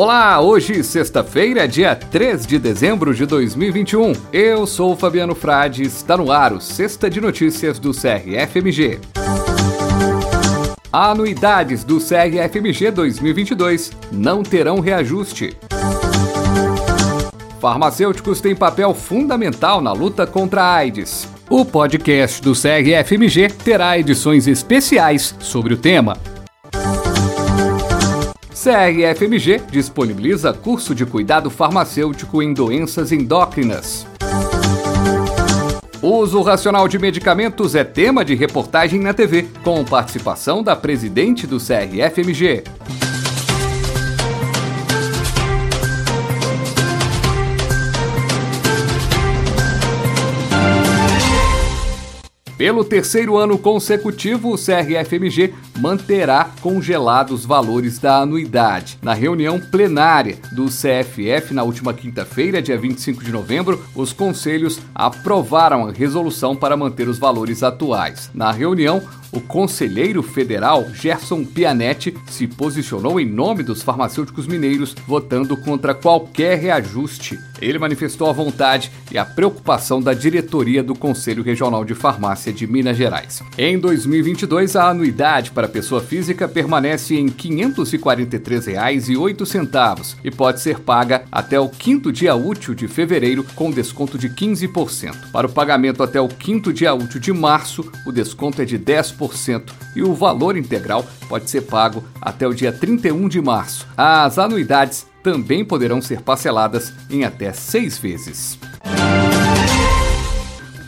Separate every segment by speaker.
Speaker 1: Olá, hoje, sexta-feira, dia 3 de dezembro de 2021. Eu sou Fabiano Frade, está no ar o Sexta de Notícias do CRFMG. Anuidades do CRFMG 2022 não terão reajuste. Farmacêuticos têm papel fundamental na luta contra a AIDS. O podcast do CRFMG terá edições especiais sobre o tema. CRFMG disponibiliza curso de cuidado farmacêutico em doenças endócrinas. Uso racional de medicamentos é tema de reportagem na TV, com participação da presidente do CRFMG. Pelo terceiro ano consecutivo, o CRFMG manterá congelados os valores da anuidade. Na reunião plenária do CFF na última quinta-feira, dia 25 de novembro, os conselhos aprovaram a resolução para manter os valores atuais. Na reunião, o conselheiro federal Gerson Pianetti se posicionou em nome dos farmacêuticos mineiros, votando contra qualquer reajuste. Ele manifestou a vontade e a preocupação da diretoria do Conselho Regional de Farmácia de Minas Gerais. Em 2022, a anuidade para pessoa física permanece em R$ 543,08 e pode ser paga até o quinto dia útil de fevereiro com desconto de 15%. Para o pagamento até o quinto dia útil de março, o desconto é de 10% e o valor integral pode ser pago até o dia 31 de março. As anuidades também poderão ser parceladas em até seis vezes.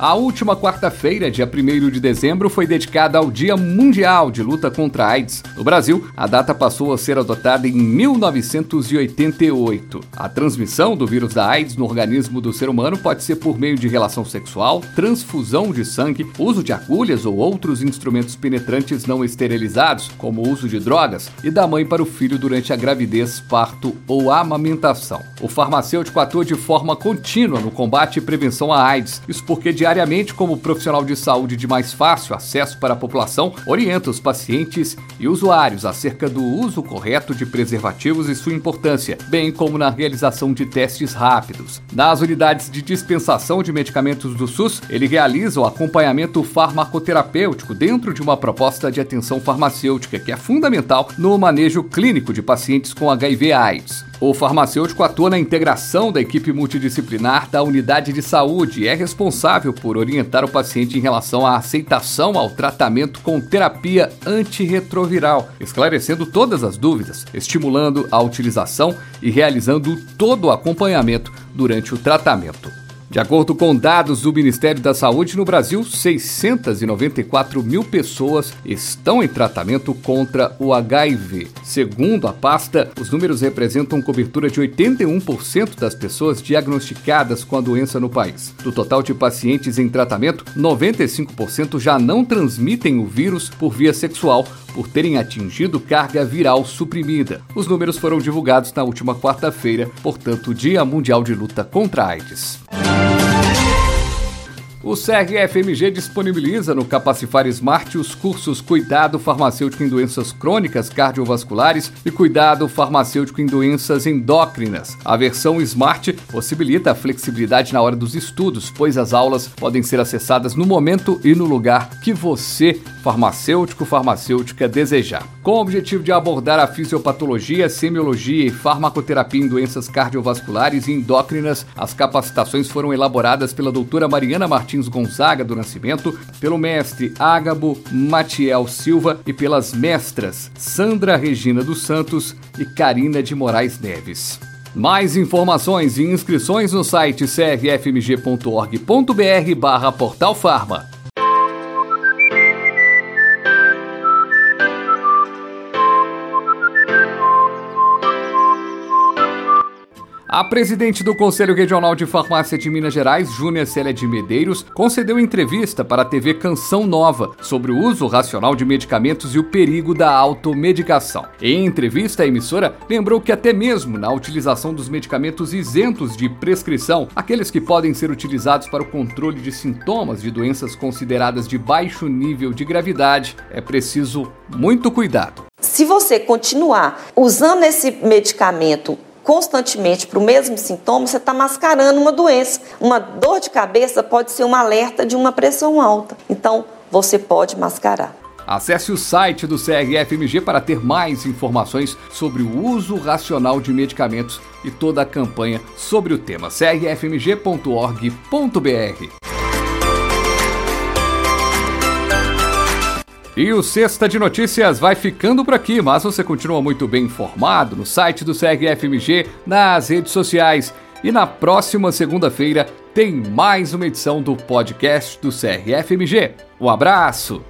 Speaker 1: A última quarta-feira, dia 1 de dezembro, foi dedicada ao Dia Mundial de Luta contra a AIDS. No Brasil, a data passou a ser adotada em 1988. A transmissão do vírus da AIDS no organismo do ser humano pode ser por meio de relação sexual, transfusão de sangue, uso de agulhas ou outros instrumentos penetrantes não esterilizados, como o uso de drogas, e da mãe para o filho durante a gravidez, parto ou amamentação. O farmacêutico atua de forma contínua no combate e prevenção à AIDS, isso porque diariamente diariamente como profissional de saúde de mais fácil acesso para a população, orienta os pacientes e usuários acerca do uso correto de preservativos e sua importância, bem como na realização de testes rápidos. Nas unidades de dispensação de medicamentos do SUS, ele realiza o acompanhamento farmacoterapêutico dentro de uma proposta de atenção farmacêutica que é fundamental no manejo clínico de pacientes com HIV/AIDS. O farmacêutico atua na integração da equipe multidisciplinar da unidade de saúde e é responsável por orientar o paciente em relação à aceitação ao tratamento com terapia antirretroviral, esclarecendo todas as dúvidas, estimulando a utilização e realizando todo o acompanhamento durante o tratamento. De acordo com dados do Ministério da Saúde, no Brasil, 694 mil pessoas estão em tratamento contra o HIV. Segundo a pasta, os números representam cobertura de 81% das pessoas diagnosticadas com a doença no país. Do total de pacientes em tratamento, 95% já não transmitem o vírus por via sexual, por terem atingido carga viral suprimida. Os números foram divulgados na última quarta-feira, portanto, Dia Mundial de Luta contra a AIDS. O CRFMG disponibiliza no Capacifar Smart os cursos Cuidado Farmacêutico em Doenças Crônicas Cardiovasculares e Cuidado Farmacêutico em Doenças Endócrinas. A versão Smart possibilita a flexibilidade na hora dos estudos, pois as aulas podem ser acessadas no momento e no lugar que você, farmacêutico farmacêutica, desejar. Com o objetivo de abordar a fisiopatologia, semiologia e farmacoterapia em doenças cardiovasculares e endócrinas, as capacitações foram elaboradas pela doutora Mariana Martins Martins Gonzaga do Nascimento, pelo mestre Ágabo Matiel Silva e pelas mestras Sandra Regina dos Santos e Karina de Moraes Neves. Mais informações e inscrições no site crfmg.org.br barra Portal Farma. A presidente do Conselho Regional de Farmácia de Minas Gerais, Júnia Célia de Medeiros, concedeu entrevista para a TV Canção Nova sobre o uso racional de medicamentos e o perigo da automedicação. Em entrevista, a emissora lembrou que até mesmo na utilização dos medicamentos isentos de prescrição, aqueles que podem ser utilizados para o controle de sintomas de doenças consideradas de baixo nível de gravidade, é preciso muito cuidado.
Speaker 2: Se você continuar usando esse medicamento constantemente para o mesmo sintoma, você está mascarando uma doença. Uma dor de cabeça pode ser um alerta de uma pressão alta. Então, você pode mascarar.
Speaker 1: Acesse o site do CRFMG para ter mais informações sobre o uso racional de medicamentos e toda a campanha sobre o tema crfmg.org.br. E o Sexta de Notícias vai ficando por aqui, mas você continua muito bem informado no site do CRFMG, nas redes sociais. E na próxima segunda-feira tem mais uma edição do podcast do CRFMG. Um abraço!